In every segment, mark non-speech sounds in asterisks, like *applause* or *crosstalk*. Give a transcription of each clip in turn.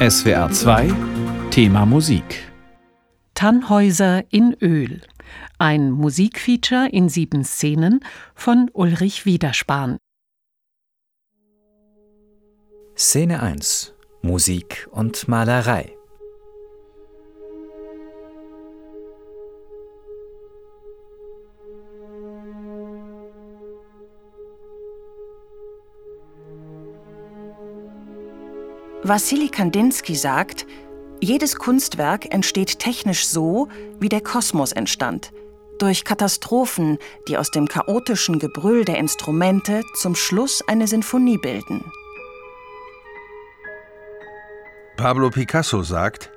SWR 2 Thema Musik Tannhäuser in Öl. Ein Musikfeature in sieben Szenen von Ulrich Wiederspahn. Szene 1 Musik und Malerei Wassili Kandinsky sagt, jedes Kunstwerk entsteht technisch so, wie der Kosmos entstand, durch Katastrophen, die aus dem chaotischen Gebrüll der Instrumente zum Schluss eine Sinfonie bilden. Pablo Picasso sagt,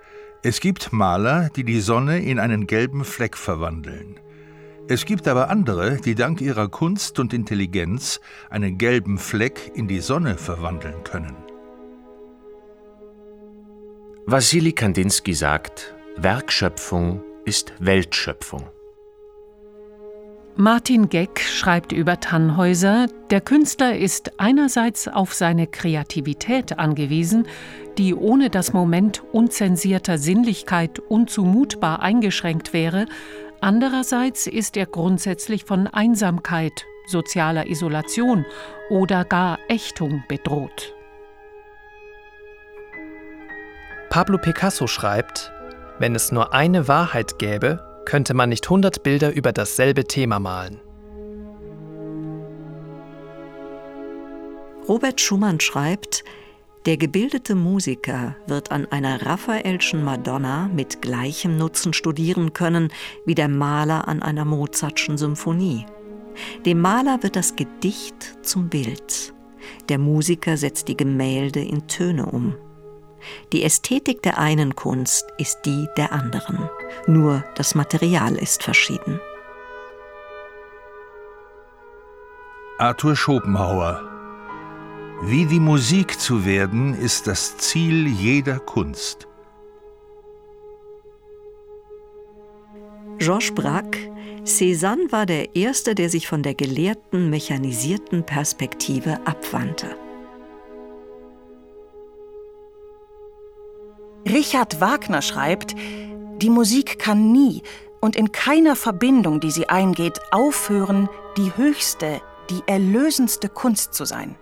es gibt Maler, die die Sonne in einen gelben Fleck verwandeln. Es gibt aber andere, die dank ihrer Kunst und Intelligenz einen gelben Fleck in die Sonne verwandeln können. Wassili Kandinsky sagt, Werkschöpfung ist Weltschöpfung. Martin Geck schreibt über Tannhäuser, der Künstler ist einerseits auf seine Kreativität angewiesen, die ohne das Moment unzensierter Sinnlichkeit unzumutbar eingeschränkt wäre, andererseits ist er grundsätzlich von Einsamkeit, sozialer Isolation oder gar Ächtung bedroht. Pablo Picasso schreibt, wenn es nur eine Wahrheit gäbe, könnte man nicht hundert Bilder über dasselbe Thema malen. Robert Schumann schreibt, der gebildete Musiker wird an einer Raphaelschen Madonna mit gleichem Nutzen studieren können wie der Maler an einer Mozartschen Symphonie. Dem Maler wird das Gedicht zum Bild. Der Musiker setzt die Gemälde in Töne um. Die Ästhetik der einen Kunst ist die der anderen, nur das Material ist verschieden. Arthur Schopenhauer Wie die Musik zu werden, ist das Ziel jeder Kunst. Georges Braque Cézanne war der Erste, der sich von der gelehrten, mechanisierten Perspektive abwandte. Richard Wagner schreibt, die Musik kann nie und in keiner Verbindung, die sie eingeht, aufhören, die höchste, die erlösendste Kunst zu sein.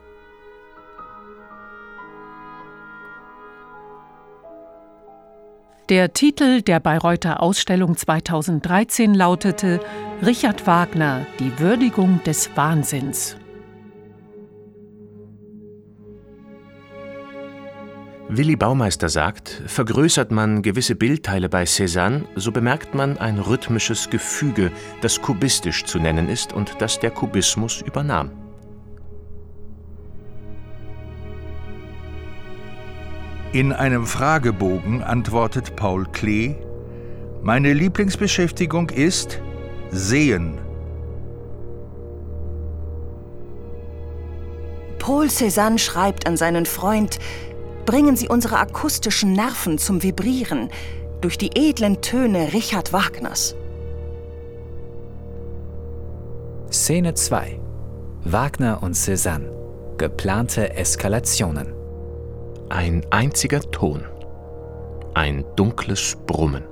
Der Titel der Bayreuther Ausstellung 2013 lautete Richard Wagner, die Würdigung des Wahnsinns. Willi Baumeister sagt, vergrößert man gewisse Bildteile bei Cézanne, so bemerkt man ein rhythmisches Gefüge, das kubistisch zu nennen ist und das der Kubismus übernahm. In einem Fragebogen antwortet Paul Klee, meine Lieblingsbeschäftigung ist Sehen. Paul Cézanne schreibt an seinen Freund, bringen sie unsere akustischen Nerven zum Vibrieren durch die edlen Töne Richard Wagners. Szene 2 Wagner und Cézanne Geplante Eskalationen Ein einziger Ton. Ein dunkles Brummen.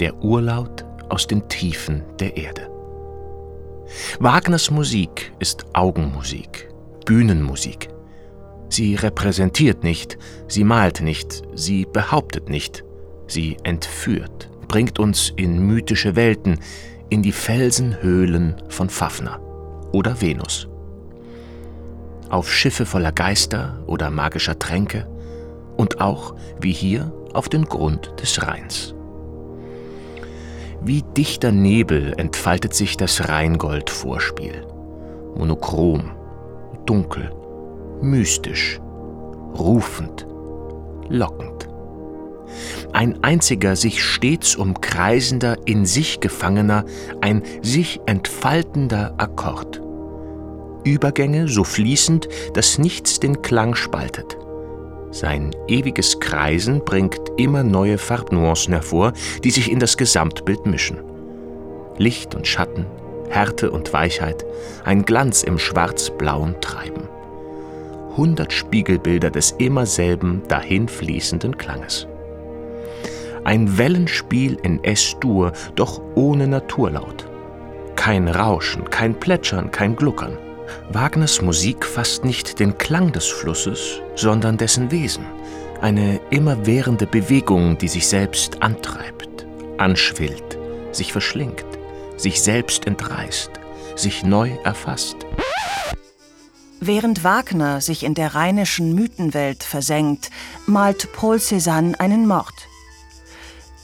Der Urlaut aus den Tiefen der Erde. Wagners Musik ist Augenmusik, Bühnenmusik. Sie repräsentiert nicht, sie malt nicht, sie behauptet nicht, sie entführt, bringt uns in mythische Welten, in die Felsenhöhlen von Fafner oder Venus. Auf Schiffe voller Geister oder magischer Tränke und auch, wie hier, auf den Grund des Rheins. Wie dichter Nebel entfaltet sich das Rheingold-Vorspiel. Monochrom, dunkel, mystisch, rufend, lockend. Ein einziger sich stets umkreisender, in sich gefangener, ein sich entfaltender Akkord. Übergänge so fließend, dass nichts den Klang spaltet. Sein ewiges Kreisen bringt immer neue Farbnuancen hervor, die sich in das Gesamtbild mischen. Licht und Schatten, Härte und Weichheit, ein Glanz im schwarz-blauen Treiben. Hundert Spiegelbilder des immer selben dahinfließenden Klanges. Ein Wellenspiel in S-Dur, doch ohne Naturlaut. Kein Rauschen, kein Plätschern, kein Gluckern. Wagners Musik fasst nicht den Klang des Flusses, sondern dessen Wesen. Eine immerwährende Bewegung, die sich selbst antreibt, anschwillt, sich verschlingt, sich selbst entreißt, sich neu erfasst. Während Wagner sich in der rheinischen Mythenwelt versenkt, malt Paul Cézanne einen Mord.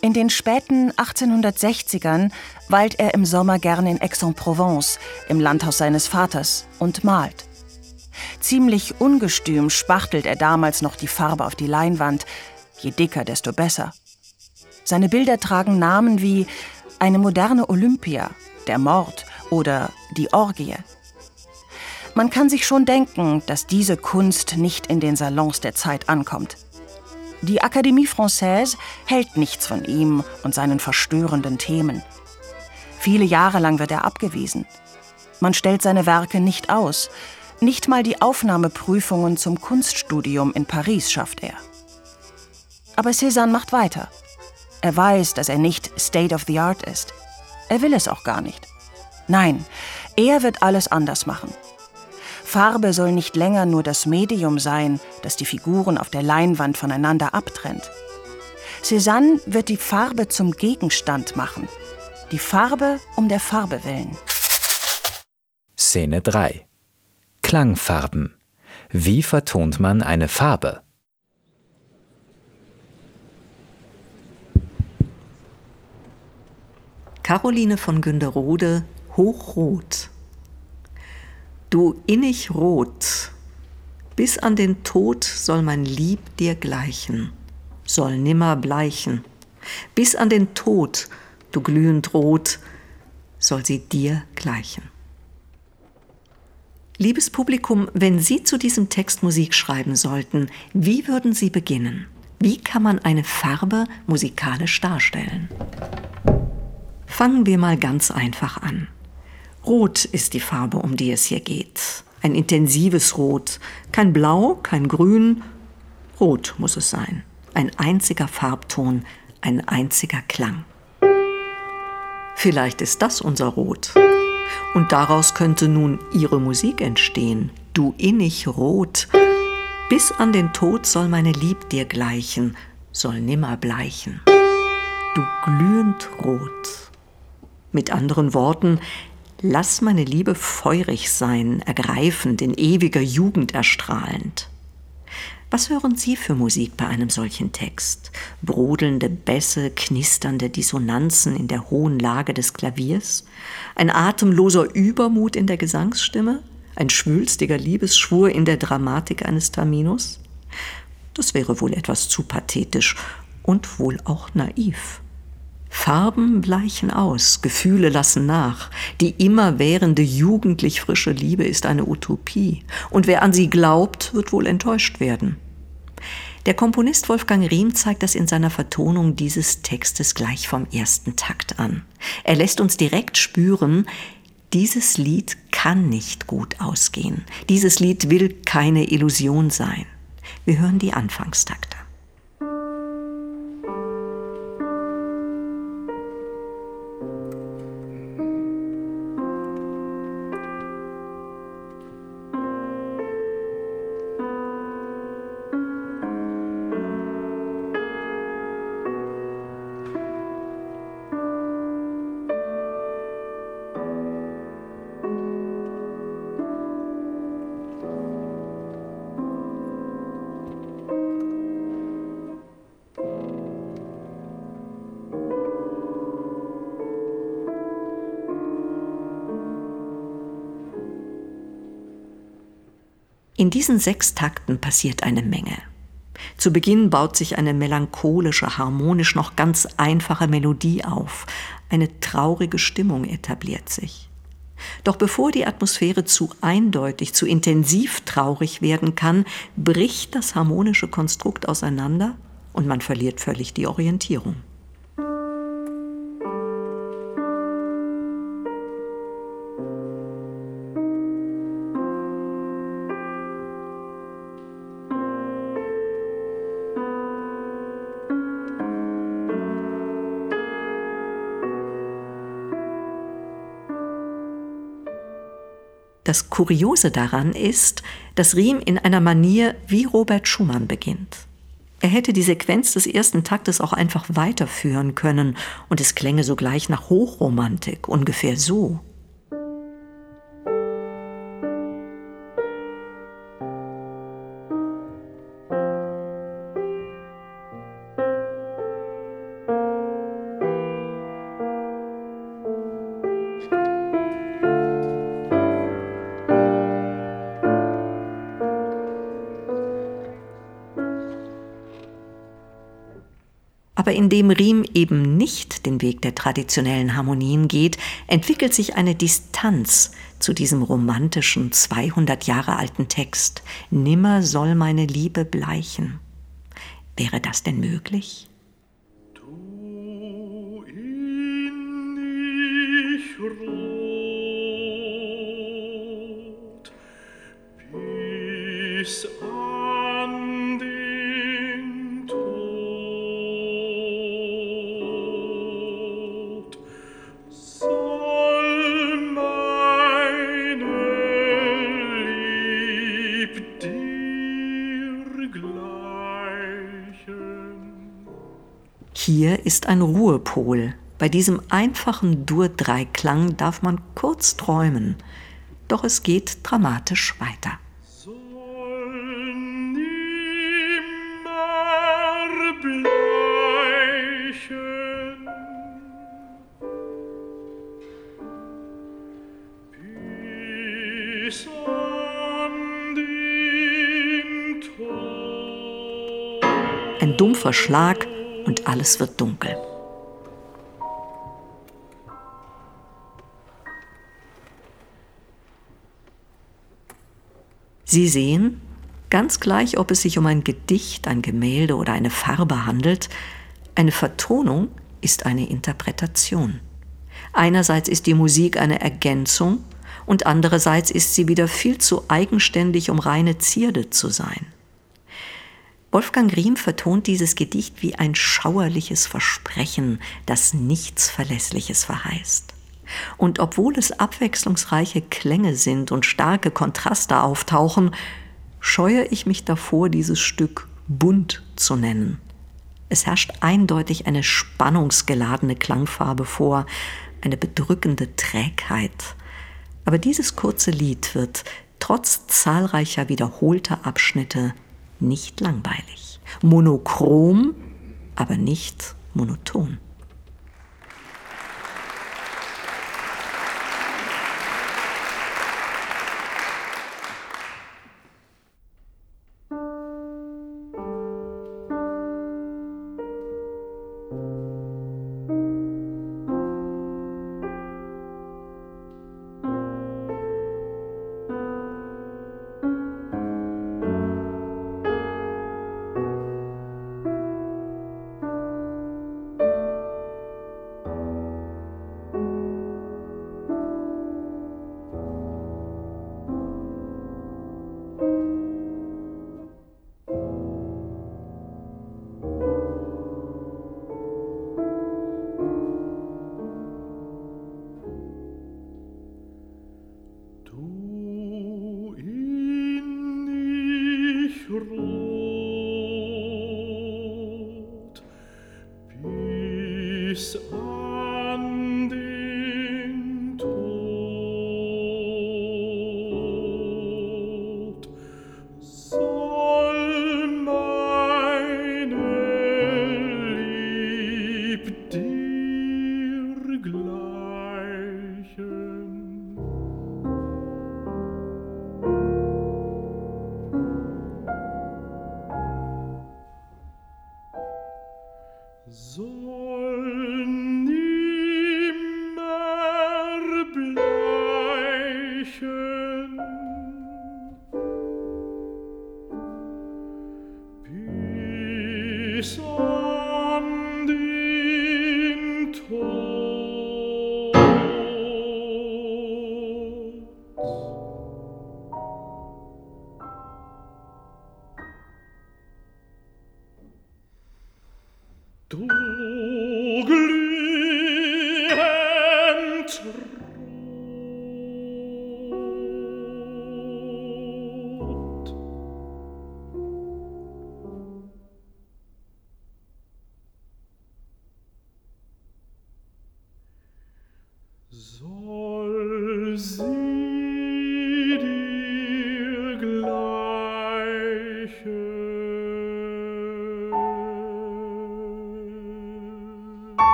In den späten 1860ern weilt er im Sommer gern in Aix-en-Provence, im Landhaus seines Vaters, und malt. Ziemlich ungestüm spachtelt er damals noch die Farbe auf die Leinwand, je dicker, desto besser. Seine Bilder tragen Namen wie eine moderne Olympia, der Mord oder die Orgie. Man kann sich schon denken, dass diese Kunst nicht in den Salons der Zeit ankommt. Die Académie Française hält nichts von ihm und seinen verstörenden Themen. Viele Jahre lang wird er abgewiesen. Man stellt seine Werke nicht aus. Nicht mal die Aufnahmeprüfungen zum Kunststudium in Paris schafft er. Aber Cézanne macht weiter. Er weiß, dass er nicht State of the Art ist. Er will es auch gar nicht. Nein, er wird alles anders machen. Farbe soll nicht länger nur das Medium sein, das die Figuren auf der Leinwand voneinander abtrennt. Cézanne wird die Farbe zum Gegenstand machen. Die Farbe um der Farbe willen. Szene 3 Klangfarben. Wie vertont man eine Farbe? Caroline von Günderode, Hochrot. Du innig rot, bis an den Tod soll mein Lieb dir gleichen, soll nimmer bleichen. Bis an den Tod, du glühend rot, soll sie dir gleichen. Liebes Publikum, wenn Sie zu diesem Text Musik schreiben sollten, wie würden Sie beginnen? Wie kann man eine Farbe musikalisch darstellen? Fangen wir mal ganz einfach an. Rot ist die Farbe, um die es hier geht. Ein intensives Rot. Kein Blau, kein Grün. Rot muss es sein. Ein einziger Farbton, ein einziger Klang. Vielleicht ist das unser Rot. Und daraus könnte nun Ihre Musik entstehen. Du innig rot. Bis an den Tod soll meine Lieb dir gleichen, soll nimmer bleichen. Du glühend rot. Mit anderen Worten, lass meine Liebe feurig sein, ergreifend, in ewiger Jugend erstrahlend. Was hören Sie für Musik bei einem solchen Text? Brodelnde Bässe, knisternde Dissonanzen in der hohen Lage des Klaviers? Ein atemloser Übermut in der Gesangsstimme? Ein schwülstiger Liebesschwur in der Dramatik eines Terminus? Das wäre wohl etwas zu pathetisch und wohl auch naiv. Farben bleichen aus, Gefühle lassen nach. Die immerwährende jugendlich frische Liebe ist eine Utopie. Und wer an sie glaubt, wird wohl enttäuscht werden. Der Komponist Wolfgang Riem zeigt das in seiner Vertonung dieses Textes gleich vom ersten Takt an. Er lässt uns direkt spüren, dieses Lied kann nicht gut ausgehen. Dieses Lied will keine Illusion sein. Wir hören die Anfangstakte. In diesen sechs Takten passiert eine Menge. Zu Beginn baut sich eine melancholische, harmonisch noch ganz einfache Melodie auf. Eine traurige Stimmung etabliert sich. Doch bevor die Atmosphäre zu eindeutig, zu intensiv traurig werden kann, bricht das harmonische Konstrukt auseinander und man verliert völlig die Orientierung. Das Kuriose daran ist, dass Riem in einer Manier wie Robert Schumann beginnt. Er hätte die Sequenz des ersten Taktes auch einfach weiterführen können und es klänge sogleich nach Hochromantik, ungefähr so. Aber indem Riem eben nicht den Weg der traditionellen Harmonien geht, entwickelt sich eine Distanz zu diesem romantischen, 200 Jahre alten Text. Nimmer soll meine Liebe bleichen. Wäre das denn möglich? Ist ein Ruhepol. Bei diesem einfachen Dur-Dreiklang darf man kurz träumen. Doch es geht dramatisch weiter. Ein dumpfer Schlag und alles wird dunkel. Sie sehen, ganz gleich, ob es sich um ein Gedicht, ein Gemälde oder eine Farbe handelt, eine Vertonung ist eine Interpretation. Einerseits ist die Musik eine Ergänzung und andererseits ist sie wieder viel zu eigenständig, um reine Zierde zu sein. Wolfgang Riem vertont dieses Gedicht wie ein schauerliches Versprechen, das nichts Verlässliches verheißt. Und obwohl es abwechslungsreiche Klänge sind und starke Kontraste auftauchen, scheue ich mich davor, dieses Stück bunt zu nennen. Es herrscht eindeutig eine spannungsgeladene Klangfarbe vor, eine bedrückende Trägheit. Aber dieses kurze Lied wird trotz zahlreicher wiederholter Abschnitte nicht langweilig. Monochrom, aber nicht monoton.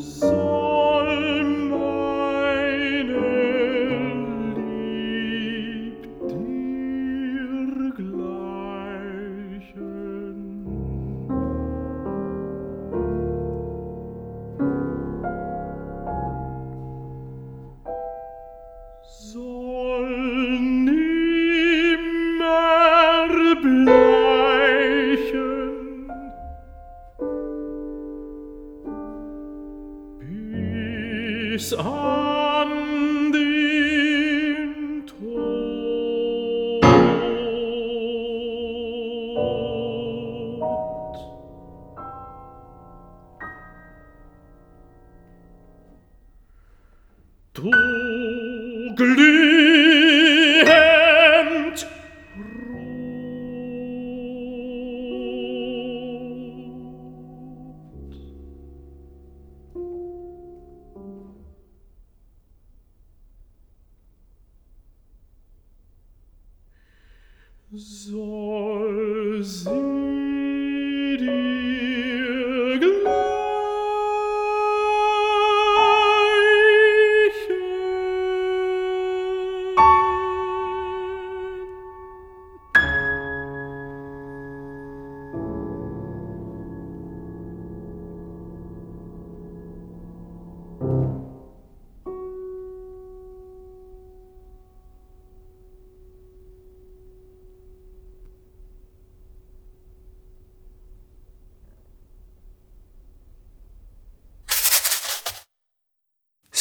Soll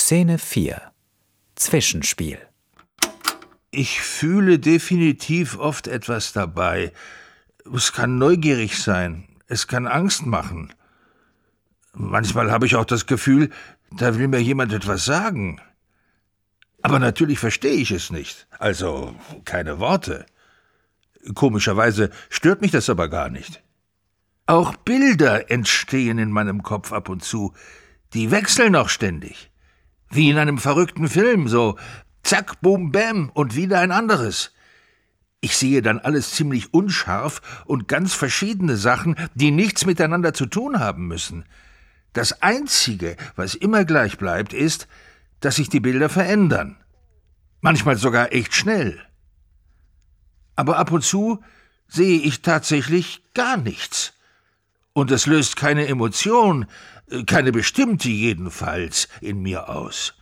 Szene 4 Zwischenspiel Ich fühle definitiv oft etwas dabei. Es kann neugierig sein, es kann Angst machen. Manchmal habe ich auch das Gefühl, da will mir jemand etwas sagen. Aber natürlich verstehe ich es nicht, also keine Worte. Komischerweise stört mich das aber gar nicht. Auch Bilder entstehen in meinem Kopf ab und zu, die wechseln auch ständig. Wie in einem verrückten Film, so zack, bum, bäm und wieder ein anderes. Ich sehe dann alles ziemlich unscharf und ganz verschiedene Sachen, die nichts miteinander zu tun haben müssen. Das Einzige, was immer gleich bleibt, ist, dass sich die Bilder verändern. Manchmal sogar echt schnell. Aber ab und zu sehe ich tatsächlich gar nichts. Und es löst keine Emotion, keine bestimmte jedenfalls, in mir aus.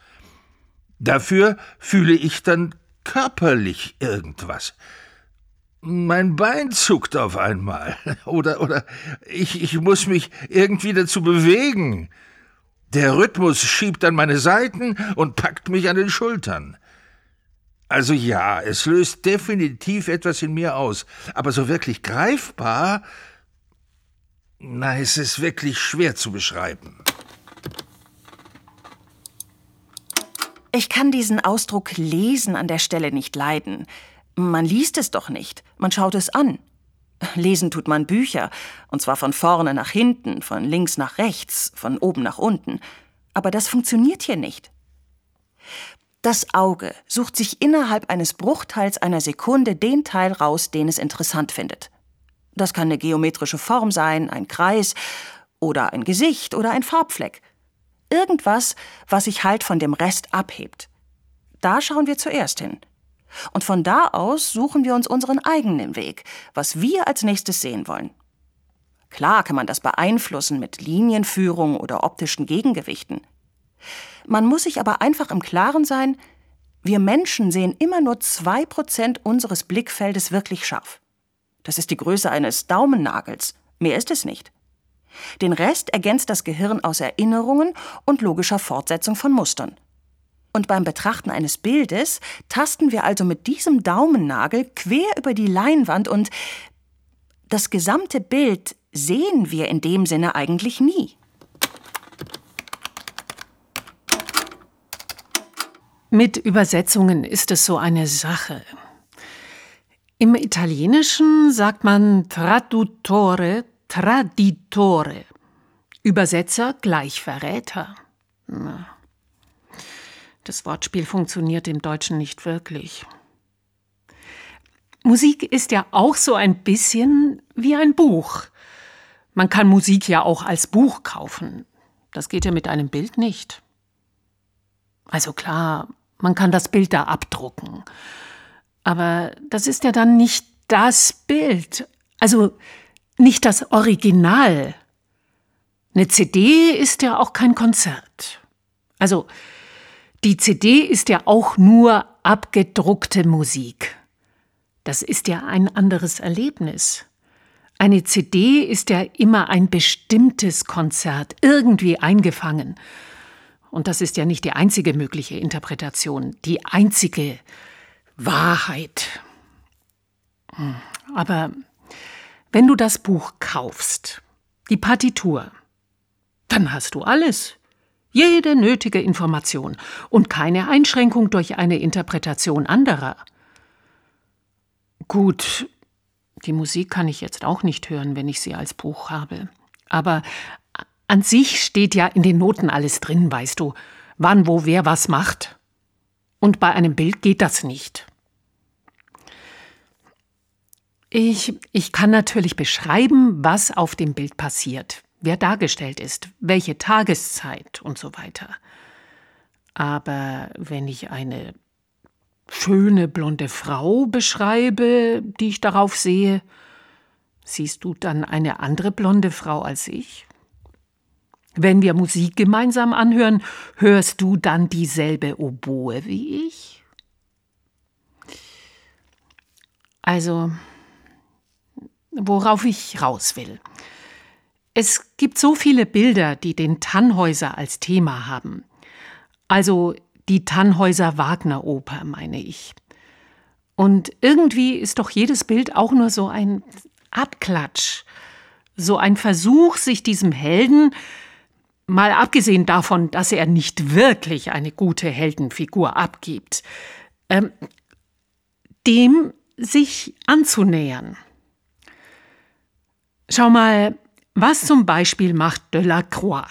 Dafür fühle ich dann körperlich irgendwas. Mein Bein zuckt auf einmal. *laughs* Oder, oder ich, ich muss mich irgendwie dazu bewegen. Der Rhythmus schiebt an meine Seiten und packt mich an den Schultern. Also ja, es löst definitiv etwas in mir aus, aber so wirklich greifbar, na, es ist wirklich schwer zu beschreiben. Ich kann diesen Ausdruck lesen an der Stelle nicht leiden. Man liest es doch nicht, man schaut es an. Lesen tut man Bücher, und zwar von vorne nach hinten, von links nach rechts, von oben nach unten. Aber das funktioniert hier nicht. Das Auge sucht sich innerhalb eines Bruchteils einer Sekunde den Teil raus, den es interessant findet. Das kann eine geometrische Form sein, ein Kreis oder ein Gesicht oder ein Farbfleck. irgendwas, was sich halt von dem Rest abhebt. Da schauen wir zuerst hin. Und von da aus suchen wir uns unseren eigenen Weg, was wir als nächstes sehen wollen. Klar kann man das beeinflussen mit Linienführung oder optischen Gegengewichten. Man muss sich aber einfach im Klaren sein, wir Menschen sehen immer nur zwei Prozent unseres Blickfeldes wirklich scharf. Das ist die Größe eines Daumennagels. Mehr ist es nicht. Den Rest ergänzt das Gehirn aus Erinnerungen und logischer Fortsetzung von Mustern. Und beim Betrachten eines Bildes tasten wir also mit diesem Daumennagel quer über die Leinwand und das gesamte Bild sehen wir in dem Sinne eigentlich nie. Mit Übersetzungen ist es so eine Sache. Im Italienischen sagt man traduttore, traditore. Übersetzer gleich Verräter. Das Wortspiel funktioniert im Deutschen nicht wirklich. Musik ist ja auch so ein bisschen wie ein Buch. Man kann Musik ja auch als Buch kaufen. Das geht ja mit einem Bild nicht. Also klar, man kann das Bild da abdrucken. Aber das ist ja dann nicht das Bild. Also nicht das Original. Eine CD ist ja auch kein Konzert. Also die CD ist ja auch nur abgedruckte Musik. Das ist ja ein anderes Erlebnis. Eine CD ist ja immer ein bestimmtes Konzert, irgendwie eingefangen. Und das ist ja nicht die einzige mögliche Interpretation, die einzige Wahrheit. Hm. Aber wenn du das Buch kaufst, die Partitur, dann hast du alles. Jede nötige Information und keine Einschränkung durch eine Interpretation anderer. Gut, die Musik kann ich jetzt auch nicht hören, wenn ich sie als Buch habe. Aber an sich steht ja in den Noten alles drin, weißt du, wann, wo, wer was macht. Und bei einem Bild geht das nicht. Ich, ich kann natürlich beschreiben, was auf dem Bild passiert, wer dargestellt ist, welche Tageszeit und so weiter. Aber wenn ich eine schöne blonde Frau beschreibe, die ich darauf sehe, siehst du dann eine andere blonde Frau als ich? Wenn wir Musik gemeinsam anhören, hörst du dann dieselbe Oboe wie ich? Also, worauf ich raus will. Es gibt so viele Bilder, die den Tannhäuser als Thema haben. Also die Tannhäuser Wagner Oper, meine ich. Und irgendwie ist doch jedes Bild auch nur so ein Abklatsch, so ein Versuch, sich diesem Helden, Mal abgesehen davon, dass er nicht wirklich eine gute Heldenfigur abgibt, ähm, dem sich anzunähern. Schau mal, was zum Beispiel macht Delacroix?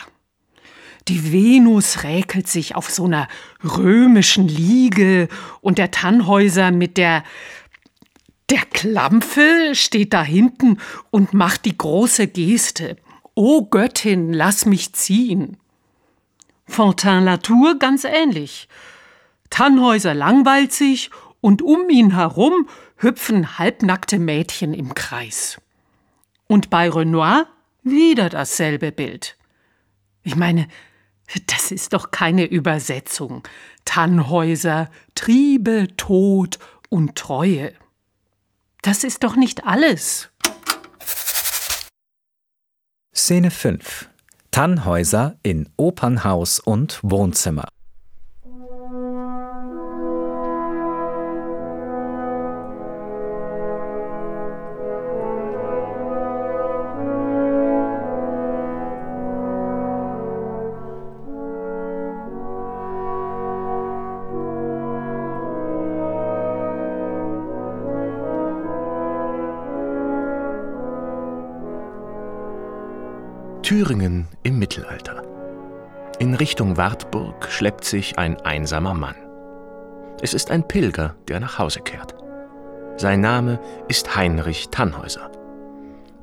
Die Venus räkelt sich auf so einer römischen Liege und der Tannhäuser mit der der Klampfe steht da hinten und macht die große Geste. O Göttin, lass mich ziehen. Fontaine-Latour ganz ähnlich. Tannhäuser langweilt sich und um ihn herum hüpfen halbnackte Mädchen im Kreis. Und bei Renoir wieder dasselbe Bild. Ich meine, das ist doch keine Übersetzung. Tannhäuser, Triebe, Tod und Treue. Das ist doch nicht alles. Szene 5. Tannhäuser in Opernhaus und Wohnzimmer. Thüringen im Mittelalter. In Richtung Wartburg schleppt sich ein einsamer Mann. Es ist ein Pilger, der nach Hause kehrt. Sein Name ist Heinrich Tannhäuser.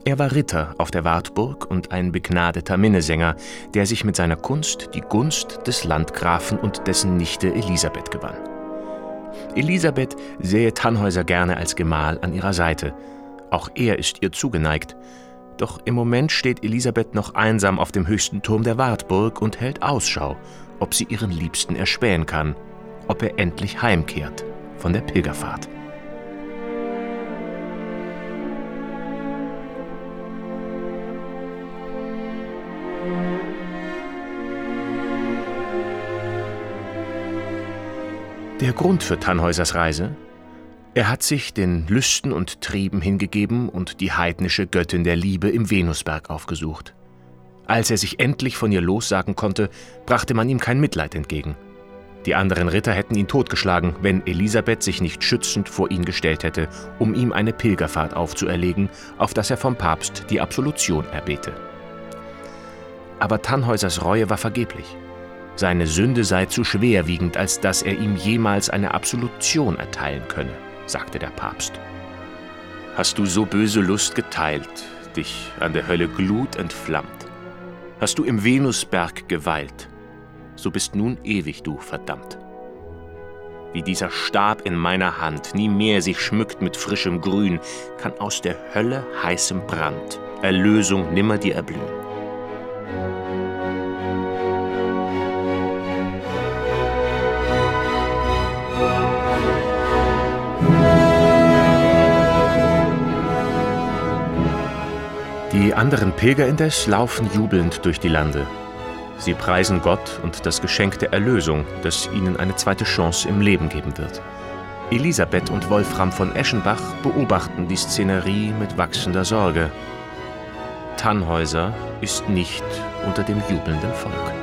Er war Ritter auf der Wartburg und ein begnadeter Minnesänger, der sich mit seiner Kunst die Gunst des Landgrafen und dessen Nichte Elisabeth gewann. Elisabeth sähe Tannhäuser gerne als Gemahl an ihrer Seite. Auch er ist ihr zugeneigt. Doch im Moment steht Elisabeth noch einsam auf dem höchsten Turm der Wartburg und hält Ausschau, ob sie ihren Liebsten erspähen kann, ob er endlich heimkehrt von der Pilgerfahrt. Der Grund für Tannhäusers Reise? Er hat sich den Lüsten und Trieben hingegeben und die heidnische Göttin der Liebe im Venusberg aufgesucht. Als er sich endlich von ihr lossagen konnte, brachte man ihm kein Mitleid entgegen. Die anderen Ritter hätten ihn totgeschlagen, wenn Elisabeth sich nicht schützend vor ihn gestellt hätte, um ihm eine Pilgerfahrt aufzuerlegen, auf dass er vom Papst die Absolution erbete. Aber Tannhäusers Reue war vergeblich. Seine Sünde sei zu schwerwiegend, als dass er ihm jemals eine Absolution erteilen könne, sagte der Papst. Hast du so böse Lust geteilt, dich an der Hölle Glut entflammt? Hast du im Venusberg geweilt, so bist nun ewig du verdammt. Wie dieser Stab in meiner Hand nie mehr sich schmückt mit frischem Grün, kann aus der Hölle heißem Brand Erlösung nimmer dir erblühen. Die anderen Pilger indes laufen jubelnd durch die Lande. Sie preisen Gott und das Geschenk der Erlösung, das ihnen eine zweite Chance im Leben geben wird. Elisabeth und Wolfram von Eschenbach beobachten die Szenerie mit wachsender Sorge. Tannhäuser ist nicht unter dem jubelnden Volk.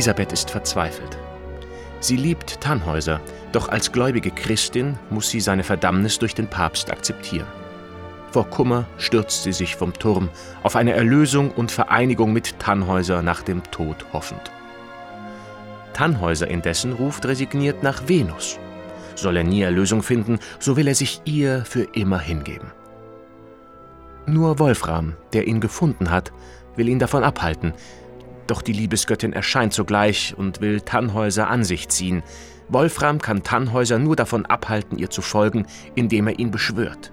Elisabeth ist verzweifelt. Sie liebt Tannhäuser, doch als gläubige Christin muss sie seine Verdammnis durch den Papst akzeptieren. Vor Kummer stürzt sie sich vom Turm, auf eine Erlösung und Vereinigung mit Tannhäuser nach dem Tod hoffend. Tannhäuser indessen ruft resigniert nach Venus. Soll er nie Erlösung finden, so will er sich ihr für immer hingeben. Nur Wolfram, der ihn gefunden hat, will ihn davon abhalten, doch die Liebesgöttin erscheint sogleich und will Tannhäuser an sich ziehen. Wolfram kann Tannhäuser nur davon abhalten, ihr zu folgen, indem er ihn beschwört.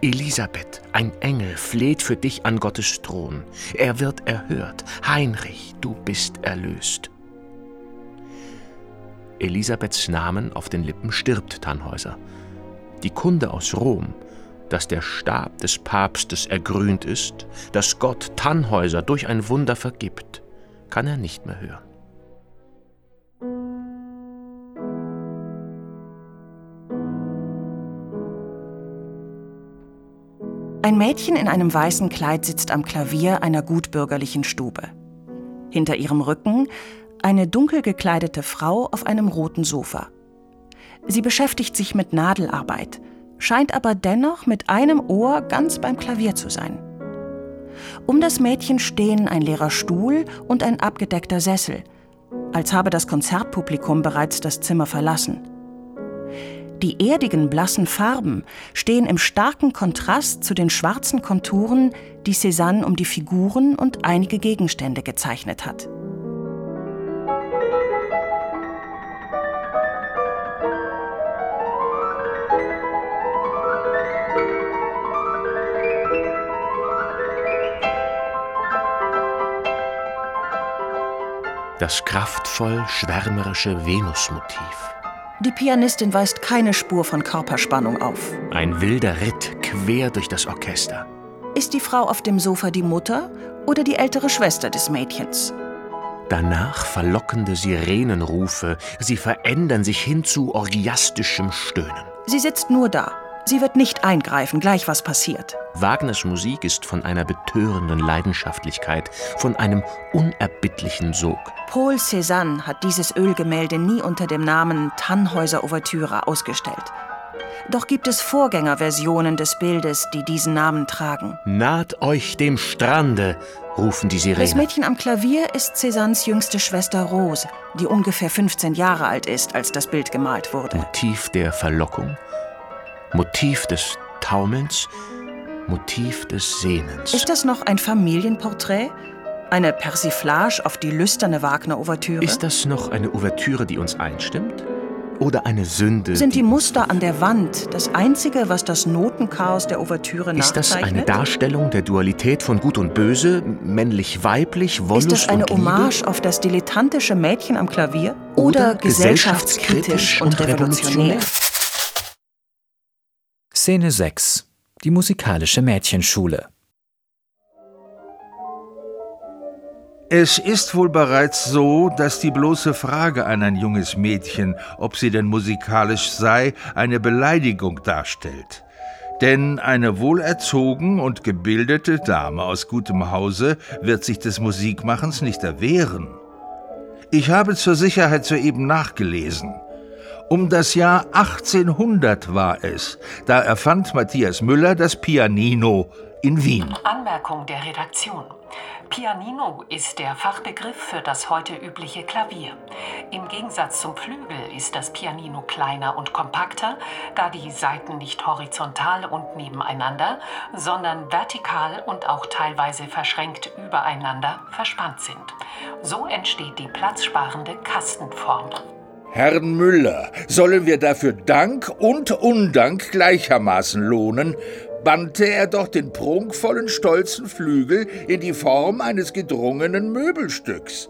Elisabeth, ein Engel, fleht für dich an Gottes Thron. Er wird erhört. Heinrich, du bist erlöst. Elisabeths Namen auf den Lippen stirbt Tannhäuser. Die Kunde aus Rom dass der Stab des Papstes ergrünt ist, dass Gott Tannhäuser durch ein Wunder vergibt, kann er nicht mehr hören. Ein Mädchen in einem weißen Kleid sitzt am Klavier einer gutbürgerlichen Stube. Hinter ihrem Rücken eine dunkel gekleidete Frau auf einem roten Sofa. Sie beschäftigt sich mit Nadelarbeit scheint aber dennoch mit einem Ohr ganz beim Klavier zu sein. Um das Mädchen stehen ein leerer Stuhl und ein abgedeckter Sessel, als habe das Konzertpublikum bereits das Zimmer verlassen. Die erdigen blassen Farben stehen im starken Kontrast zu den schwarzen Konturen, die Cézanne um die Figuren und einige Gegenstände gezeichnet hat. Das kraftvoll schwärmerische Venusmotiv. Die Pianistin weist keine Spur von Körperspannung auf. Ein wilder Ritt quer durch das Orchester. Ist die Frau auf dem Sofa die Mutter oder die ältere Schwester des Mädchens? Danach verlockende Sirenenrufe, sie verändern sich hin zu orgiastischem Stöhnen. Sie sitzt nur da. Sie wird nicht eingreifen, gleich was passiert. Wagners Musik ist von einer betörenden Leidenschaftlichkeit, von einem unerbittlichen Sog. Paul Cézanne hat dieses Ölgemälde nie unter dem Namen Tannhäuser Ouvertüre ausgestellt. Doch gibt es Vorgängerversionen des Bildes, die diesen Namen tragen. Naht euch dem Strande, rufen die Sirenen. Das Mädchen am Klavier ist Cézannes jüngste Schwester Rose, die ungefähr 15 Jahre alt ist, als das Bild gemalt wurde. Motiv der Verlockung, Motiv des Taumelns, Motiv des Sehnens. Ist das noch ein Familienporträt? Eine Persiflage auf die lüsterne Wagner-Ouvertüre? Ist das noch eine Ouvertüre, die uns einstimmt? Oder eine Sünde? Sind die Muster an der Wand das Einzige, was das Notenchaos der Ouvertüre Ist das nachzeichnet? eine Darstellung der Dualität von Gut und Böse, männlich-weiblich, Wollust Ist das eine und? Hommage auf das dilettantische Mädchen am Klavier? Oder, gesellschaftskritisch und revolutionär? Szene 6. Die musikalische Mädchenschule. Es ist wohl bereits so, dass die bloße Frage an ein junges Mädchen, ob sie denn musikalisch sei, eine Beleidigung darstellt. Denn eine wohlerzogen und gebildete Dame aus gutem Hause wird sich des Musikmachens nicht erwehren. Ich habe zur Sicherheit soeben nachgelesen. Um das Jahr 1800 war es, da erfand Matthias Müller das Pianino in Wien. Anmerkung der Redaktion. Pianino ist der Fachbegriff für das heute übliche Klavier. Im Gegensatz zum Flügel ist das Pianino kleiner und kompakter, da die Saiten nicht horizontal und nebeneinander, sondern vertikal und auch teilweise verschränkt übereinander verspannt sind. So entsteht die platzsparende Kastenform. Herrn Müller sollen wir dafür Dank und Undank gleichermaßen lohnen, bannte er doch den prunkvollen, stolzen Flügel in die Form eines gedrungenen Möbelstücks.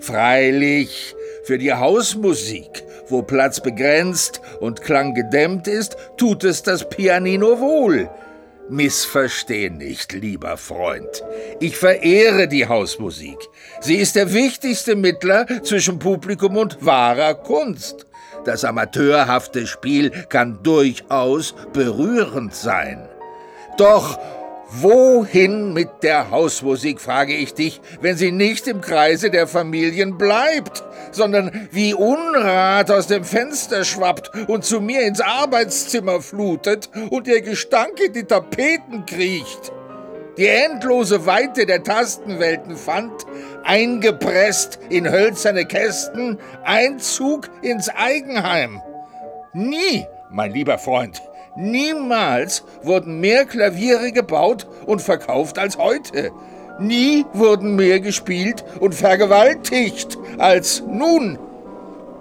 Freilich, für die Hausmusik, wo Platz begrenzt und Klang gedämmt ist, tut es das Pianino wohl. Missversteh nicht, lieber Freund. Ich verehre die Hausmusik. Sie ist der wichtigste Mittler zwischen Publikum und wahrer Kunst. Das amateurhafte Spiel kann durchaus berührend sein. Doch wohin mit der Hausmusik, frage ich dich, wenn sie nicht im Kreise der Familien bleibt, sondern wie Unrat aus dem Fenster schwappt und zu mir ins Arbeitszimmer flutet und ihr Gestank in die Tapeten kriecht? Die endlose Weite der Tastenwelten fand, eingepresst in hölzerne Kästen, Einzug ins Eigenheim. Nie, mein lieber Freund, niemals wurden mehr Klaviere gebaut und verkauft als heute. Nie wurden mehr gespielt und vergewaltigt als nun.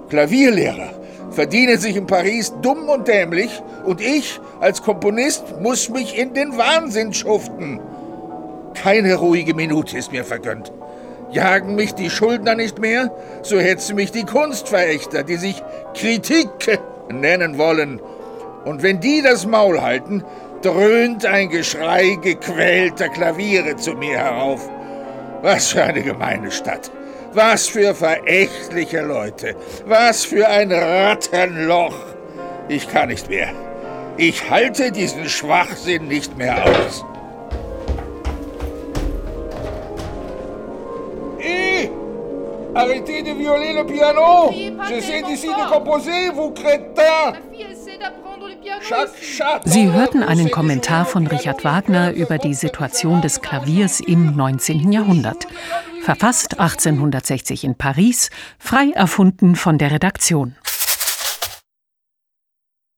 Klavierlehrer verdienen sich in Paris dumm und dämlich und ich als Komponist muss mich in den Wahnsinn schuften. Keine ruhige Minute ist mir vergönnt. Jagen mich die Schuldner nicht mehr, so hetzen mich die Kunstverächter, die sich Kritik *laughs* nennen wollen. Und wenn die das Maul halten, dröhnt ein Geschrei gequälter Klaviere zu mir herauf. Was für eine gemeine Stadt. Was für verächtliche Leute. Was für ein Rattenloch. Ich kann nicht mehr. Ich halte diesen Schwachsinn nicht mehr aus. Eh! Arrêtez de violer le piano! J'essaie d'ici de composer, vous crétins! Sie hörten einen Kommentar von Richard Wagner über die Situation des Klaviers im 19. Jahrhundert. Verfasst 1860 in Paris, frei erfunden von der Redaktion.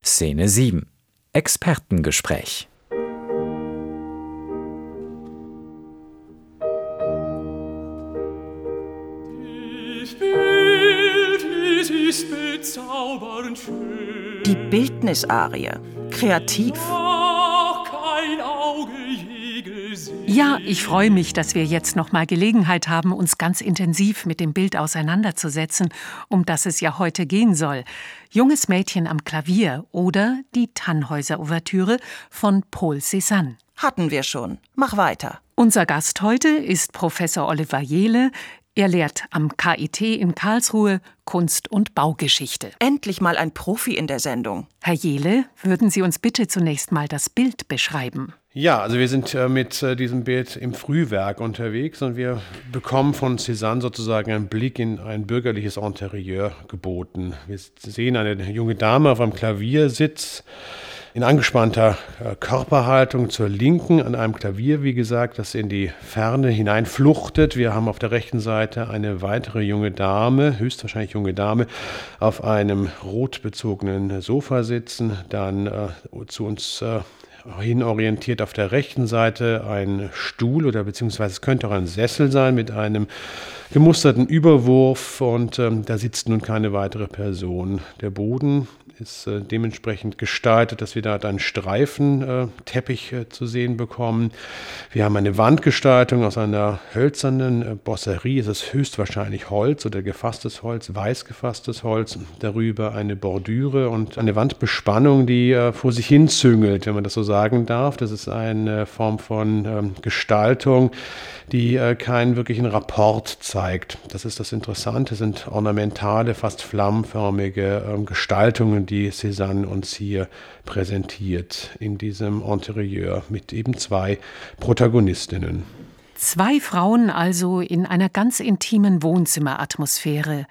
Szene 7. Expertengespräch. Ist bezaubernd schön. Die Bildnisarie. Kreativ. Ach, kein Auge je gesehen. Ja, ich freue mich, dass wir jetzt noch mal Gelegenheit haben, uns ganz intensiv mit dem Bild auseinanderzusetzen, um das es ja heute gehen soll. Junges Mädchen am Klavier oder die Tannhäuser-Ouvertüre von Paul Cézanne. Hatten wir schon. Mach weiter. Unser Gast heute ist Professor Oliver Jehle. Er lehrt am KIT in Karlsruhe Kunst- und Baugeschichte. Endlich mal ein Profi in der Sendung. Herr Jele, würden Sie uns bitte zunächst mal das Bild beschreiben? Ja, also wir sind äh, mit äh, diesem Bild im Frühwerk unterwegs und wir bekommen von Cézanne sozusagen einen Blick in ein bürgerliches Interieur geboten. Wir sehen eine junge Dame auf einem Klaviersitz in angespannter äh, Körperhaltung zur Linken an einem Klavier, wie gesagt, das in die Ferne hineinfluchtet. Wir haben auf der rechten Seite eine weitere junge Dame, höchstwahrscheinlich junge Dame, auf einem rot bezogenen Sofa sitzen, dann äh, zu uns äh, hin orientiert auf der rechten Seite ein Stuhl oder beziehungsweise es könnte auch ein Sessel sein mit einem gemusterten Überwurf und ähm, da sitzt nun keine weitere Person. Der Boden ist äh, dementsprechend gestaltet, dass wir da einen Streifenteppich äh, zu sehen bekommen. Wir haben eine Wandgestaltung aus einer hölzernen äh, Bosserie. Es ist höchstwahrscheinlich Holz oder gefasstes Holz, weiß gefasstes Holz. Darüber eine Bordüre und eine Wandbespannung, die äh, vor sich hin züngelt, wenn man das so sagen darf. Das ist eine Form von ähm, Gestaltung, die äh, keinen wirklichen Rapport zeigt. Das ist das Interessante, das sind ornamentale, fast flammenförmige ähm, Gestaltungen, die Cézanne uns hier präsentiert in diesem Interieur mit eben zwei Protagonistinnen. Zwei Frauen also in einer ganz intimen Wohnzimmeratmosphäre.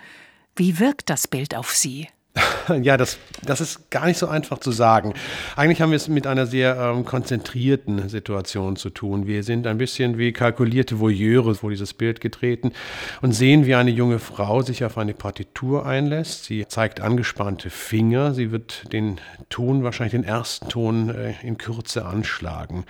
Wie wirkt das Bild auf Sie? *laughs* Ja, das, das ist gar nicht so einfach zu sagen. Eigentlich haben wir es mit einer sehr ähm, konzentrierten Situation zu tun. Wir sind ein bisschen wie kalkulierte Voyeure vor dieses Bild getreten und sehen, wie eine junge Frau sich auf eine Partitur einlässt. Sie zeigt angespannte Finger. Sie wird den Ton, wahrscheinlich den ersten Ton äh, in Kürze anschlagen.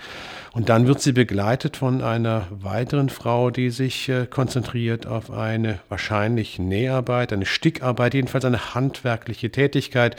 Und dann wird sie begleitet von einer weiteren Frau, die sich äh, konzentriert auf eine wahrscheinlich Näharbeit, eine Stickarbeit, jedenfalls eine handwerkliche Tätigkeit,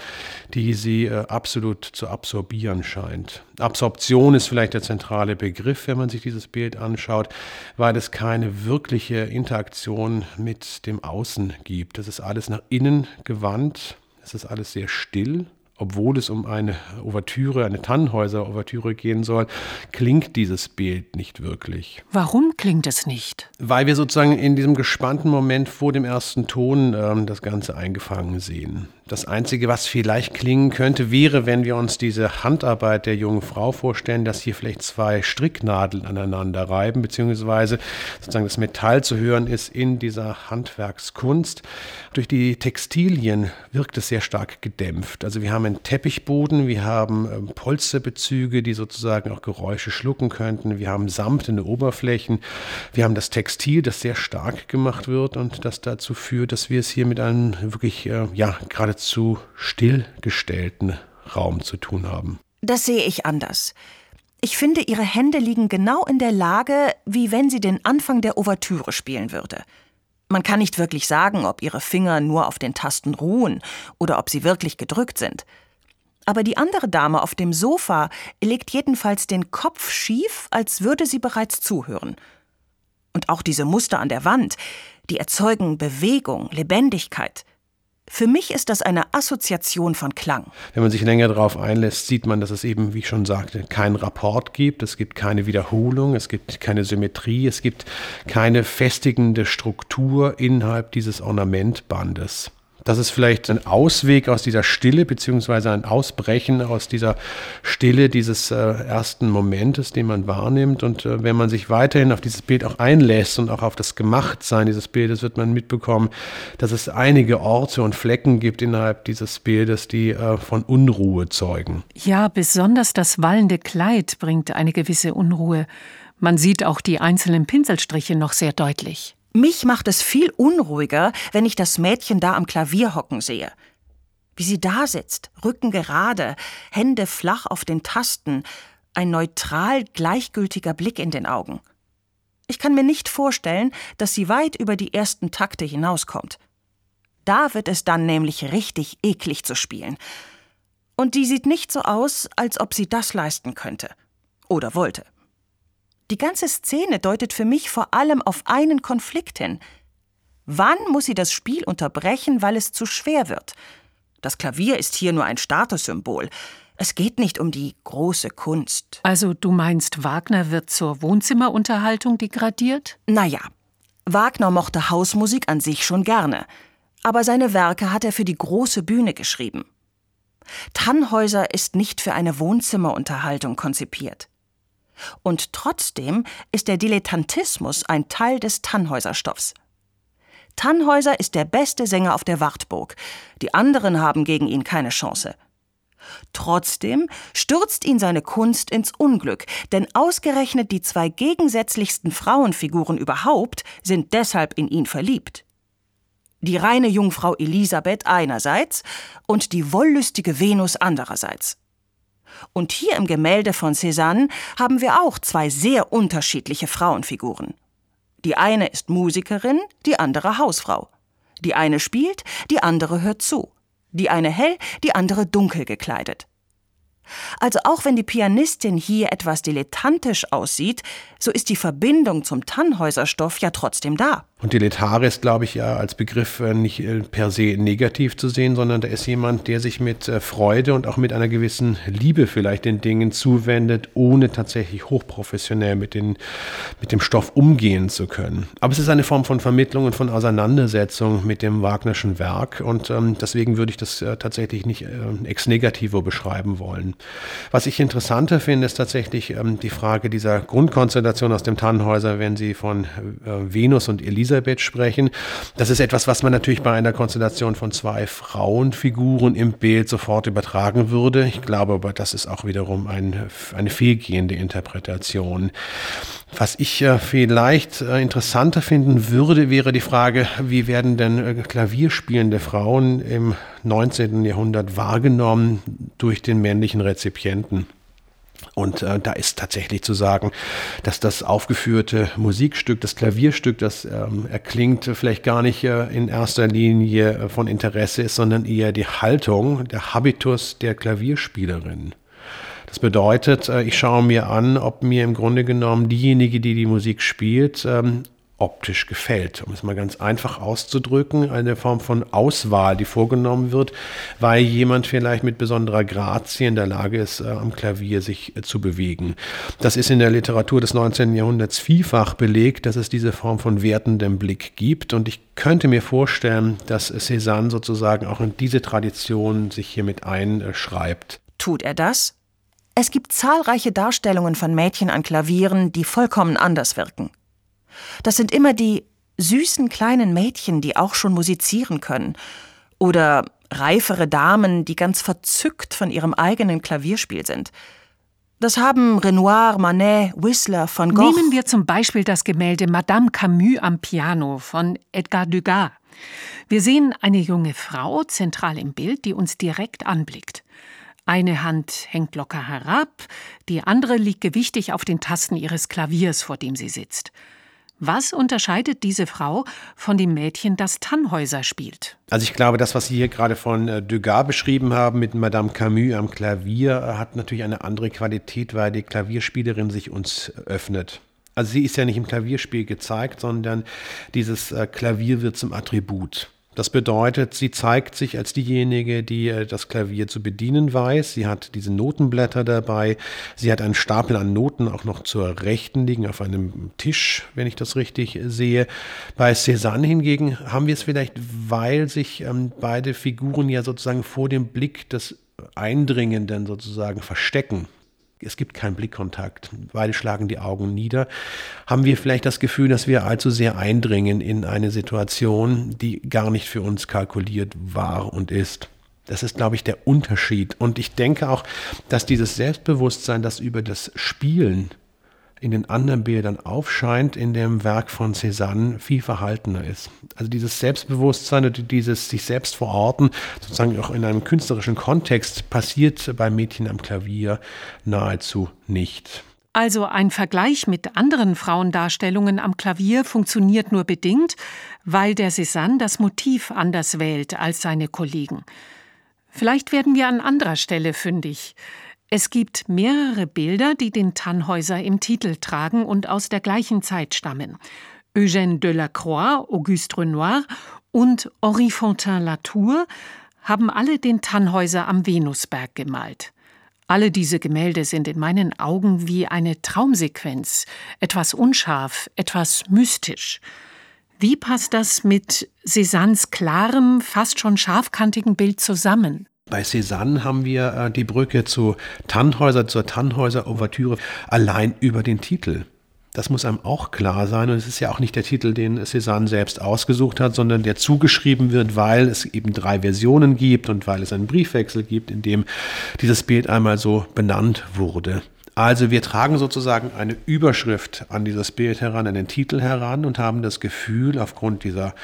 die sie äh, absolut zu absorbieren scheint. Absorption ist vielleicht der zentrale Begriff, wenn man sich dieses Bild anschaut, weil es keine wirkliche Interaktion mit dem Außen gibt. Das ist alles nach innen gewandt. Es ist alles sehr still obwohl es um eine Ouvertüre, eine Tannhäuser-Ouvertüre gehen soll, klingt dieses Bild nicht wirklich. Warum klingt es nicht? Weil wir sozusagen in diesem gespannten Moment vor dem ersten Ton ähm, das Ganze eingefangen sehen. Das Einzige, was vielleicht klingen könnte, wäre, wenn wir uns diese Handarbeit der jungen Frau vorstellen, dass hier vielleicht zwei Stricknadeln aneinander reiben, beziehungsweise sozusagen das Metall zu hören ist in dieser Handwerkskunst. Durch die Textilien wirkt es sehr stark gedämpft. Also wir haben einen Teppichboden, wir haben ähm, Polsterbezüge, die sozusagen auch Geräusche schlucken könnten, wir haben samtene Oberflächen, wir haben das Textil, das sehr stark gemacht wird und das dazu führt, dass wir es hier mit einem wirklich, äh, ja, gerade nahezu stillgestellten Raum zu tun haben. Das sehe ich anders. Ich finde, ihre Hände liegen genau in der Lage, wie wenn sie den Anfang der Ouvertüre spielen würde. Man kann nicht wirklich sagen, ob ihre Finger nur auf den Tasten ruhen oder ob sie wirklich gedrückt sind. Aber die andere Dame auf dem Sofa legt jedenfalls den Kopf schief, als würde sie bereits zuhören. Und auch diese Muster an der Wand, die erzeugen Bewegung, Lebendigkeit. Für mich ist das eine Assoziation von Klang. Wenn man sich länger darauf einlässt, sieht man, dass es eben, wie ich schon sagte, keinen Rapport gibt, es gibt keine Wiederholung, es gibt keine Symmetrie, es gibt keine festigende Struktur innerhalb dieses Ornamentbandes. Das ist vielleicht ein Ausweg aus dieser Stille, beziehungsweise ein Ausbrechen aus dieser Stille dieses äh, ersten Momentes, den man wahrnimmt. Und äh, wenn man sich weiterhin auf dieses Bild auch einlässt und auch auf das Gemachtsein dieses Bildes, wird man mitbekommen, dass es einige Orte und Flecken gibt innerhalb dieses Bildes, die äh, von Unruhe zeugen. Ja, besonders das wallende Kleid bringt eine gewisse Unruhe. Man sieht auch die einzelnen Pinselstriche noch sehr deutlich. Mich macht es viel unruhiger, wenn ich das Mädchen da am Klavier hocken sehe. Wie sie da sitzt, Rücken gerade, Hände flach auf den Tasten, ein neutral gleichgültiger Blick in den Augen. Ich kann mir nicht vorstellen, dass sie weit über die ersten Takte hinauskommt. Da wird es dann nämlich richtig eklig zu spielen. Und die sieht nicht so aus, als ob sie das leisten könnte. Oder wollte. Die ganze Szene deutet für mich vor allem auf einen Konflikt hin. Wann muss sie das Spiel unterbrechen, weil es zu schwer wird? Das Klavier ist hier nur ein Statussymbol. Es geht nicht um die große Kunst. Also du meinst, Wagner wird zur Wohnzimmerunterhaltung degradiert? Naja, Wagner mochte Hausmusik an sich schon gerne, aber seine Werke hat er für die große Bühne geschrieben. Tannhäuser ist nicht für eine Wohnzimmerunterhaltung konzipiert. Und trotzdem ist der Dilettantismus ein Teil des Tannhäuser-Stoffs. Tannhäuser ist der beste Sänger auf der Wartburg. Die anderen haben gegen ihn keine Chance. Trotzdem stürzt ihn seine Kunst ins Unglück, denn ausgerechnet die zwei gegensätzlichsten Frauenfiguren überhaupt sind deshalb in ihn verliebt. Die reine Jungfrau Elisabeth einerseits und die wollüstige Venus andererseits. Und hier im Gemälde von Cézanne haben wir auch zwei sehr unterschiedliche Frauenfiguren. Die eine ist Musikerin, die andere Hausfrau. Die eine spielt, die andere hört zu. Die eine hell, die andere dunkel gekleidet. Also auch wenn die Pianistin hier etwas dilettantisch aussieht, so ist die Verbindung zum Tannhäuserstoff ja trotzdem da. Und Dilettare ist, glaube ich, ja als Begriff äh, nicht äh, per se negativ zu sehen, sondern da ist jemand, der sich mit äh, Freude und auch mit einer gewissen Liebe vielleicht den Dingen zuwendet, ohne tatsächlich hochprofessionell mit, den, mit dem Stoff umgehen zu können. Aber es ist eine Form von Vermittlung und von Auseinandersetzung mit dem Wagnerschen Werk und ähm, deswegen würde ich das äh, tatsächlich nicht äh, ex negativo beschreiben wollen. Was ich interessanter finde, ist tatsächlich ähm, die Frage dieser Grundkonstellation aus dem Tannhäuser, wenn Sie von äh, Venus und Elisabeth Elisabeth sprechen. Das ist etwas, was man natürlich bei einer Konstellation von zwei Frauenfiguren im Bild sofort übertragen würde. Ich glaube aber, das ist auch wiederum ein, eine fehlgehende Interpretation. Was ich äh, vielleicht äh, interessanter finden würde, wäre die Frage, wie werden denn äh, klavierspielende Frauen im 19. Jahrhundert wahrgenommen durch den männlichen Rezipienten? Und äh, da ist tatsächlich zu sagen, dass das aufgeführte Musikstück, das Klavierstück, das ähm, erklingt, vielleicht gar nicht äh, in erster Linie äh, von Interesse ist, sondern eher die Haltung, der Habitus der Klavierspielerin. Das bedeutet, äh, ich schaue mir an, ob mir im Grunde genommen diejenige, die die Musik spielt, ähm, optisch gefällt. Um es mal ganz einfach auszudrücken, eine Form von Auswahl, die vorgenommen wird, weil jemand vielleicht mit besonderer Grazie in der Lage ist, äh, am Klavier sich äh, zu bewegen. Das ist in der Literatur des 19. Jahrhunderts vielfach belegt, dass es diese Form von wertendem Blick gibt. Und ich könnte mir vorstellen, dass Cézanne sozusagen auch in diese Tradition sich hiermit einschreibt. Tut er das? Es gibt zahlreiche Darstellungen von Mädchen an Klavieren, die vollkommen anders wirken. Das sind immer die süßen kleinen Mädchen, die auch schon musizieren können. Oder reifere Damen, die ganz verzückt von ihrem eigenen Klavierspiel sind. Das haben Renoir, Manet, Whistler, von Gogh. Nehmen wir zum Beispiel das Gemälde Madame Camus am Piano von Edgar Degas. Wir sehen eine junge Frau zentral im Bild, die uns direkt anblickt. Eine Hand hängt locker herab, die andere liegt gewichtig auf den Tasten ihres Klaviers, vor dem sie sitzt. Was unterscheidet diese Frau von dem Mädchen, das Tannhäuser spielt? Also ich glaube, das, was Sie hier gerade von äh, Degas beschrieben haben mit Madame Camus am Klavier, äh, hat natürlich eine andere Qualität, weil die Klavierspielerin sich uns öffnet. Also sie ist ja nicht im Klavierspiel gezeigt, sondern dieses äh, Klavier wird zum Attribut. Das bedeutet, sie zeigt sich als diejenige, die äh, das Klavier zu bedienen weiß. Sie hat diese Notenblätter dabei. Sie hat einen Stapel an Noten auch noch zur Rechten liegen auf einem Tisch, wenn ich das richtig sehe. Bei Cézanne hingegen haben wir es vielleicht, weil sich ähm, beide Figuren ja sozusagen vor dem Blick des Eindringenden sozusagen verstecken es gibt keinen Blickkontakt, beide schlagen die Augen nieder, haben wir vielleicht das Gefühl, dass wir allzu sehr eindringen in eine Situation, die gar nicht für uns kalkuliert war und ist. Das ist, glaube ich, der Unterschied. Und ich denke auch, dass dieses Selbstbewusstsein, das über das Spielen in den anderen Bildern aufscheint, in dem Werk von Cézanne viel verhaltener ist. Also dieses Selbstbewusstsein und dieses sich selbst verorten, sozusagen auch in einem künstlerischen Kontext, passiert beim Mädchen am Klavier nahezu nicht. Also ein Vergleich mit anderen Frauendarstellungen am Klavier funktioniert nur bedingt, weil der Cézanne das Motiv anders wählt als seine Kollegen. Vielleicht werden wir an anderer Stelle fündig. Es gibt mehrere Bilder, die den Tannhäuser im Titel tragen und aus der gleichen Zeit stammen. Eugène Delacroix, Auguste Renoir und Henri Fontaine-Latour haben alle den Tannhäuser am Venusberg gemalt. Alle diese Gemälde sind in meinen Augen wie eine Traumsequenz, etwas unscharf, etwas mystisch. Wie passt das mit Cézannes klarem, fast schon scharfkantigen Bild zusammen? Bei Cézanne haben wir äh, die Brücke zu Tannhäuser, zur Tannhäuser-Ouvertüre allein über den Titel. Das muss einem auch klar sein. Und es ist ja auch nicht der Titel, den Cézanne selbst ausgesucht hat, sondern der zugeschrieben wird, weil es eben drei Versionen gibt und weil es einen Briefwechsel gibt, in dem dieses Bild einmal so benannt wurde. Also wir tragen sozusagen eine Überschrift an dieses Bild heran, an den Titel heran und haben das Gefühl, aufgrund dieser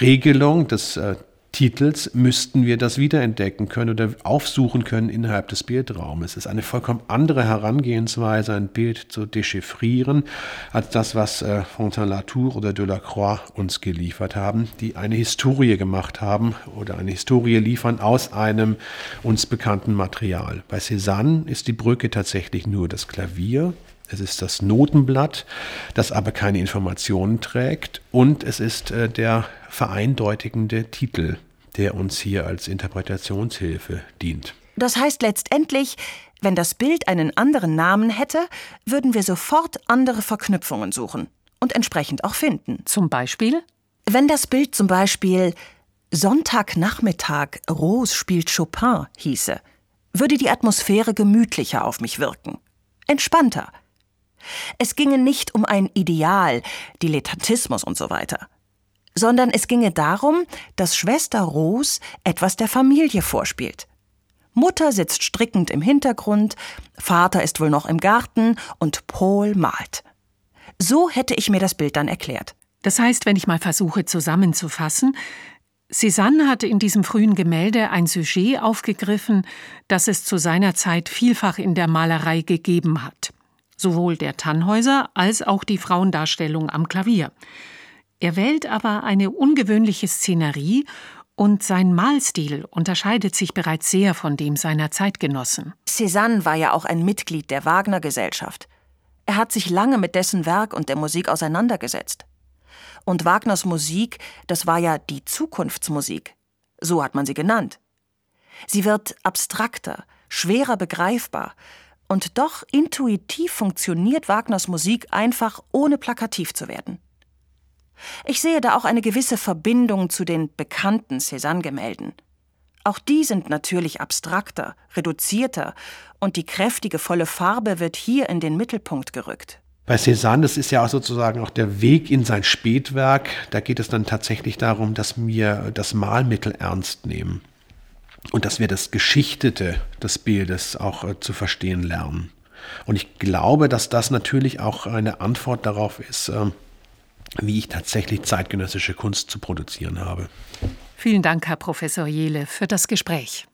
Regelung des äh, Titels müssten wir das wiederentdecken können oder aufsuchen können innerhalb des Bildraumes. Es ist eine vollkommen andere Herangehensweise, ein Bild zu dechiffrieren, als das, was äh, Fontaine-Latour oder Delacroix uns geliefert haben, die eine Historie gemacht haben oder eine Historie liefern aus einem uns bekannten Material. Bei Cézanne ist die Brücke tatsächlich nur das Klavier, es ist das Notenblatt, das aber keine Informationen trägt und es ist äh, der vereindeutigende Titel der uns hier als Interpretationshilfe dient. Das heißt letztendlich, wenn das Bild einen anderen Namen hätte, würden wir sofort andere Verknüpfungen suchen und entsprechend auch finden. Zum Beispiel? Wenn das Bild zum Beispiel Sonntagnachmittag Rose spielt Chopin hieße, würde die Atmosphäre gemütlicher auf mich wirken, entspannter. Es ginge nicht um ein Ideal, Dilettantismus und so weiter sondern es ginge darum, dass Schwester Ros etwas der Familie vorspielt. Mutter sitzt strickend im Hintergrund, Vater ist wohl noch im Garten und Paul malt. So hätte ich mir das Bild dann erklärt. Das heißt, wenn ich mal versuche zusammenzufassen, Cézanne hatte in diesem frühen Gemälde ein Sujet aufgegriffen, das es zu seiner Zeit vielfach in der Malerei gegeben hat. Sowohl der Tannhäuser als auch die Frauendarstellung am Klavier. Er wählt aber eine ungewöhnliche Szenerie und sein Malstil unterscheidet sich bereits sehr von dem seiner Zeitgenossen. Cézanne war ja auch ein Mitglied der Wagner Gesellschaft. Er hat sich lange mit dessen Werk und der Musik auseinandergesetzt. Und Wagners Musik, das war ja die Zukunftsmusik. So hat man sie genannt. Sie wird abstrakter, schwerer begreifbar, und doch intuitiv funktioniert Wagners Musik einfach ohne plakativ zu werden. Ich sehe da auch eine gewisse Verbindung zu den bekannten Cézanne-Gemälden. Auch die sind natürlich abstrakter, reduzierter und die kräftige volle Farbe wird hier in den Mittelpunkt gerückt. Bei Cézanne, das ist ja auch sozusagen auch der Weg in sein Spätwerk. Da geht es dann tatsächlich darum, dass wir das Malmittel ernst nehmen und dass wir das Geschichtete des Bildes auch äh, zu verstehen lernen. Und ich glaube, dass das natürlich auch eine Antwort darauf ist, äh, wie ich tatsächlich zeitgenössische Kunst zu produzieren habe. Vielen Dank, Herr Professor Jele, für das Gespräch.